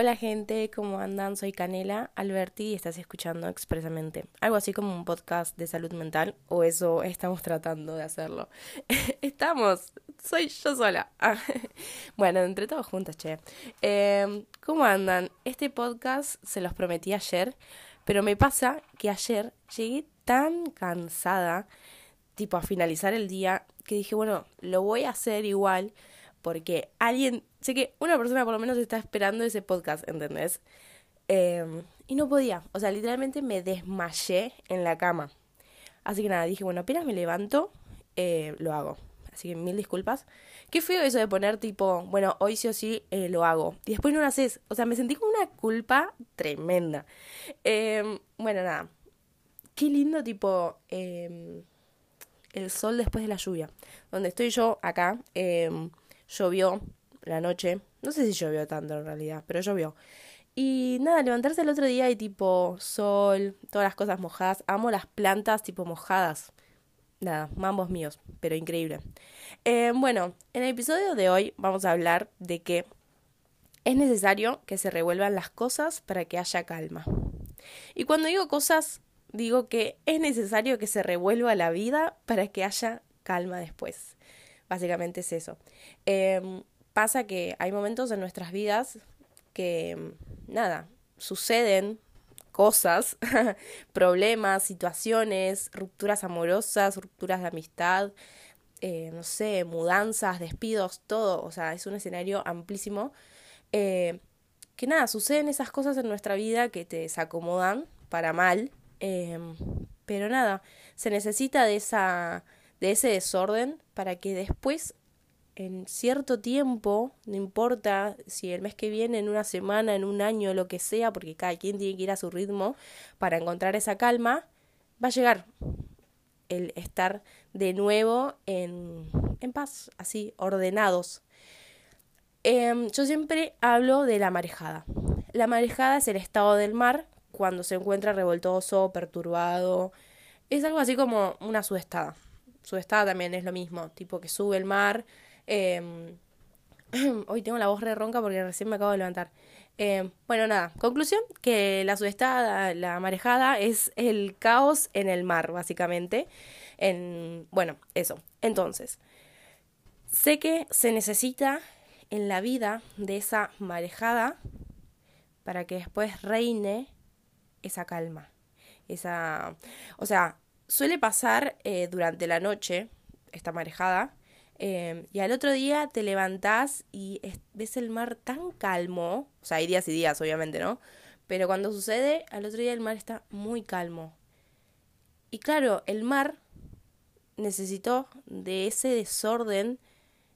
Hola gente, ¿cómo andan? Soy Canela Alberti y estás escuchando expresamente. Algo así como un podcast de salud mental, o eso estamos tratando de hacerlo. estamos, soy yo sola. Bueno, entre todos juntos, che. Em, ¿Cómo andan? Este podcast se los prometí ayer, pero me pasa que ayer llegué tan cansada, tipo a finalizar el día, que dije, bueno, lo voy a hacer igual porque alguien, sé que una persona por lo menos está esperando ese podcast, ¿entendés? Em, y no podía, o sea, literalmente me desmayé en la cama. Así que nada, dije, bueno, apenas me levanto, eh, lo hago. Así que mil disculpas. Qué feo eso de poner tipo, bueno, hoy sí o sí eh, lo hago. Y después no lo haces. O sea, me sentí con una culpa tremenda. Em, bueno, nada. Qué lindo tipo em, el sol después de la lluvia. Donde estoy yo acá llovió la noche, no sé si llovió tanto en realidad, pero llovió. Y nada, levantarse el otro día y tipo sol, todas las cosas mojadas. Amo las plantas tipo mojadas. Nada, mambos míos, pero increíble. Eh, bueno, en el episodio de hoy vamos a hablar de que es necesario que se revuelvan las cosas para que haya calma. Y cuando digo cosas, digo que es necesario que se revuelva la vida para que haya calma después. Básicamente es eso. Em, pasa que hay momentos en nuestras vidas que, nada, suceden cosas, problemas, situaciones, rupturas amorosas, rupturas de amistad, eh, no sé, mudanzas, despidos, todo. O sea, es un escenario amplísimo. Eh, que nada, suceden esas cosas en nuestra vida que te desacomodan para mal. Em, pero nada, se necesita de esa de ese desorden para que después en cierto tiempo, no importa si el mes que viene, en una semana, en un año, lo que sea, porque cada quien tiene que ir a su ritmo para encontrar esa calma, va a llegar el estar de nuevo en, en paz, así, ordenados. Em, yo siempre hablo de la marejada. La marejada es el estado del mar cuando se encuentra revoltoso, perturbado. Es algo así como una sudestada estado también es lo mismo, tipo que sube el mar. Em, hoy tengo la voz re ronca porque recién me acabo de levantar. Em, bueno, nada, conclusión, que la sudestada, la marejada es el caos en el mar, básicamente. En, bueno, eso. Entonces, sé que se necesita en la vida de esa marejada para que después reine esa calma. Esa, o sea, suele pasar eh, durante la noche, esta marejada, eh, y al otro día te levantás y ves el mar tan calmo, o sea, hay días y días, obviamente, ¿no? Pero cuando sucede, al otro día el mar está muy calmo. Y claro, el mar necesitó de ese desorden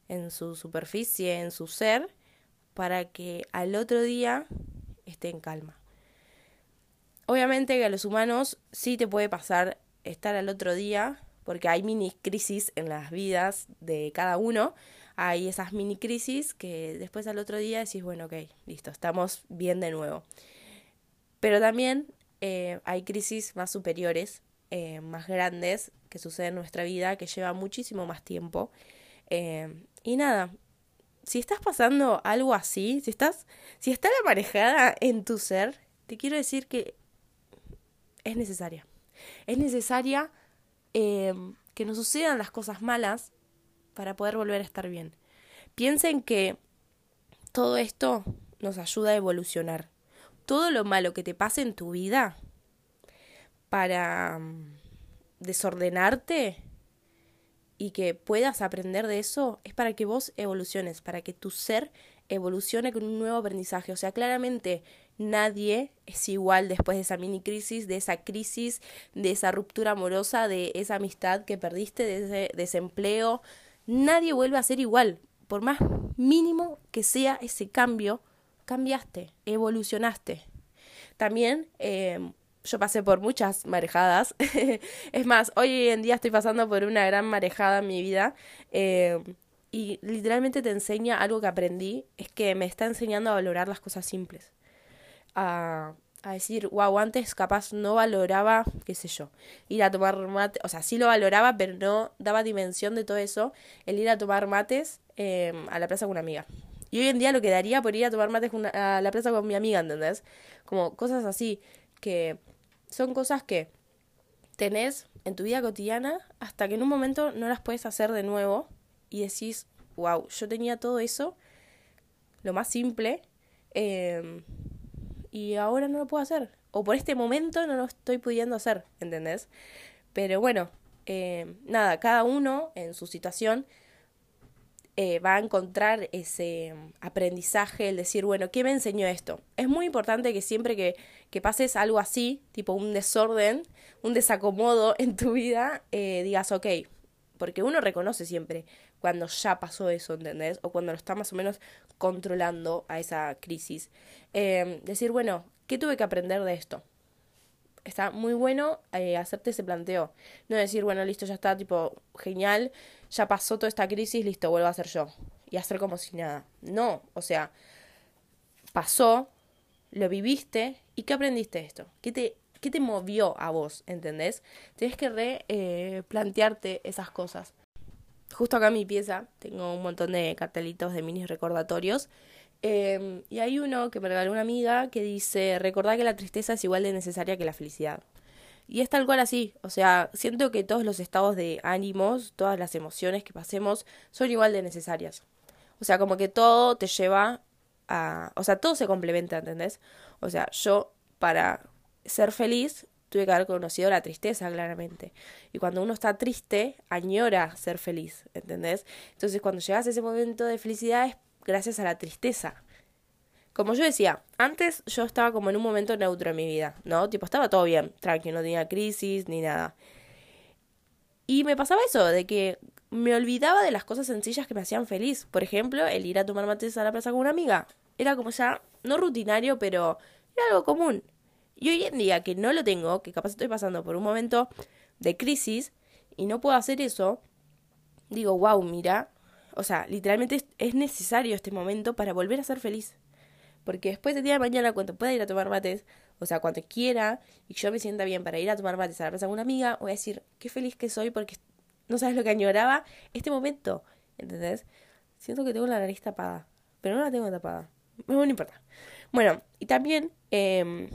en su superficie, en su ser, para que al otro día esté en calma. Obviamente que a los humanos sí te puede pasar estar al otro día, porque hay mini crisis en las vidas de cada uno, hay esas mini crisis que después al otro día decís, bueno, ok, listo, estamos bien de nuevo. Pero también eh, hay crisis más superiores, eh, más grandes, que suceden en nuestra vida, que lleva muchísimo más tiempo. Eh, y nada, si estás pasando algo así, si estás, si está la marejada en tu ser, te quiero decir que es necesaria. Es necesaria em, que nos sucedan las cosas malas para poder volver a estar bien. Piensen que todo esto nos ayuda a evolucionar. Todo lo malo que te pase en tu vida para mm, desordenarte y que puedas aprender de eso es para que vos evoluciones, para que tu ser evolucione con un nuevo aprendizaje. O sea, claramente nadie es igual después de esa mini crisis, de esa crisis, de esa ruptura amorosa, de esa amistad que perdiste, de ese desempleo. Nadie vuelve a ser igual. Por más mínimo que sea ese cambio, cambiaste, evolucionaste. También eh, yo pasé por muchas marejadas. es más, hoy en día estoy pasando por una gran marejada en mi vida. Eh, y literalmente te enseña algo que aprendí, es que me está enseñando a valorar las cosas simples. A, a decir, wow, antes capaz no valoraba, qué sé yo, ir a tomar mate, o sea, sí lo valoraba, pero no daba dimensión de todo eso, el ir a tomar mates em, a la plaza con una amiga. Y hoy en día lo que daría por ir a tomar mates a la plaza con mi amiga, ¿entendés? Como cosas así, que son cosas que tenés en tu vida cotidiana hasta que en un momento no las puedes hacer de nuevo y decís, wow, yo tenía todo eso, lo más simple, em, y ahora no lo puedo hacer. O por este momento no lo estoy pudiendo hacer, ¿entendés? Pero bueno, em, nada, cada uno en su situación eh, va a encontrar ese aprendizaje, el decir, bueno, ¿qué me enseñó esto? Es muy importante que siempre que, que pases algo así, tipo un desorden, un desacomodo en tu vida, eh, digas, ok, porque uno reconoce siempre cuando ya pasó eso, ¿entendés? O cuando lo está más o menos controlando a esa crisis. Em, decir, bueno, ¿qué tuve que aprender de esto? Está muy bueno eh, hacerte ese planteo. No decir, bueno, listo, ya está, tipo, genial, ya pasó toda esta crisis, listo, vuelvo a ser yo. Y hacer como si nada. No, o sea, pasó, lo viviste, ¿y qué aprendiste de esto? ¿Qué te, qué te movió a vos, entendés? Tienes que replantearte eh, esas cosas. Justo acá en mi pieza tengo un montón de cartelitos de mini recordatorios. Em, y hay uno que me regaló una amiga que dice, recordá que la tristeza es igual de necesaria que la felicidad. Y es tal cual así, o sea, siento que todos los estados de ánimos, todas las emociones que pasemos son igual de necesarias. O sea, como que todo te lleva a... O sea, todo se complementa, ¿entendés? O sea, yo para ser feliz tuve que haber conocido la tristeza, claramente. Y cuando uno está triste, añora ser feliz, ¿entendés? Entonces, cuando llegas a ese momento de felicidad es gracias a la tristeza. Como yo decía, antes yo estaba como en un momento neutro en mi vida, ¿no? Tipo, estaba todo bien, tranquilo, no tenía crisis ni nada. Y me pasaba eso, de que me olvidaba de las cosas sencillas que me hacían feliz. Por ejemplo, el ir a tomar mates a la plaza con una amiga. Era como ya, no rutinario, pero era algo común. Y hoy en día que no lo tengo, que capaz estoy pasando por un momento de crisis y no puedo hacer eso, digo, wow, mira, o sea, literalmente es necesario este momento para volver a ser feliz. Porque después del día de mañana, cuando pueda ir a tomar mates, o sea, cuando quiera y yo me sienta bien para ir a tomar mates a la plaza con una amiga, voy a decir, qué feliz que soy porque no sabes lo que añoraba este momento. ¿Entendés? Siento que tengo la nariz tapada, pero no la tengo tapada. No, no importa. Bueno, y también eh,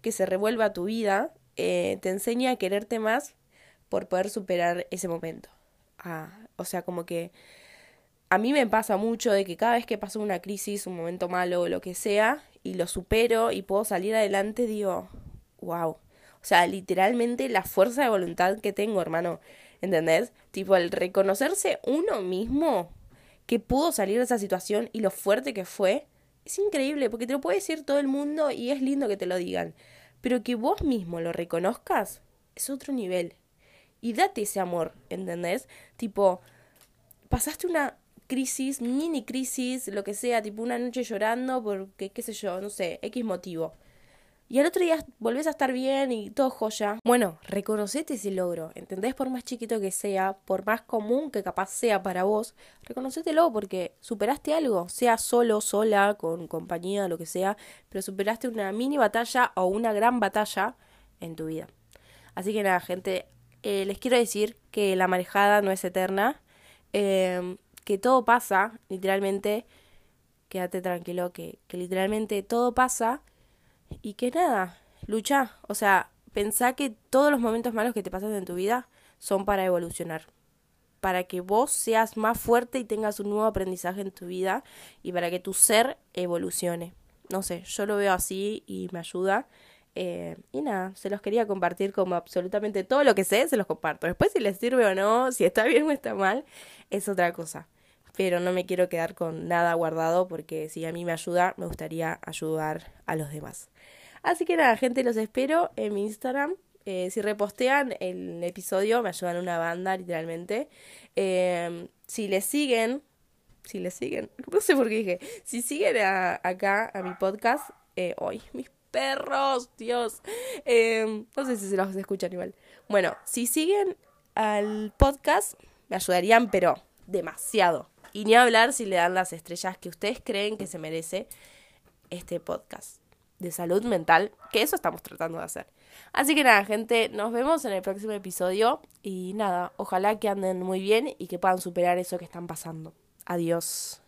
que se revuelva tu vida, eh, te enseña a quererte más por poder superar ese momento. Ah, o sea, como que a mí me pasa mucho de que cada vez que paso una crisis, un momento malo o lo que sea, y lo supero y puedo salir adelante, digo, wow. O sea, literalmente la fuerza de voluntad que tengo, hermano. ¿Entendés? Tipo, el reconocerse uno mismo que pudo salir de esa situación y lo fuerte que fue, es increíble, porque te lo puede decir todo el mundo y es lindo que te lo digan. Pero que vos mismo lo reconozcas es otro nivel. Y date ese amor, ¿entendés? Tipo, pasaste una crisis, mini crisis, lo que sea, tipo una noche llorando porque, qué sé yo, no sé, X motivo y al otro día volvés a estar bien y todo joya. Bueno, reconocete ese logro, ¿entendés? Por más chiquito que sea, por más común que capaz sea para vos, reconocételo porque superaste algo, sea solo, sola, con compañía, lo que sea, pero superaste una mini batalla o una gran batalla en tu vida. Así que nada, gente, eh, les quiero decir que la marejada no es eterna, em, que todo pasa, literalmente, quédate tranquilo, que, que literalmente todo pasa y que nada, lucha. O sea, pensá que todos los momentos malos que te pasan en tu vida son para evolucionar. Para que vos seas más fuerte y tengas un nuevo aprendizaje en tu vida y para que tu ser evolucione. No sé, yo lo veo así y me ayuda. Eh, y nada, se los quería compartir como absolutamente todo lo que sé, se los comparto. Después si les sirve o no, si está bien o está mal, es otra cosa. Pero no me quiero quedar con nada guardado porque si a mí me ayuda, me gustaría ayudar a los demás. Así que nada, gente, los espero en mi Instagram. Eh, si repostean el episodio, me ayudan una banda, literalmente. Em, si les siguen, si les siguen, no sé por qué dije, si siguen acá a mi podcast, eh, hoy, mis perros, Dios, em, no sé si se los escuchan igual. Bueno, si siguen al podcast, me ayudarían, pero demasiado. Y ni hablar si le dan las estrellas que ustedes creen que se merece este podcast de salud mental, que eso estamos tratando de hacer. Así que nada, gente, nos vemos en el próximo episodio y nada, ojalá que anden muy bien y que puedan superar eso que están pasando. Adiós.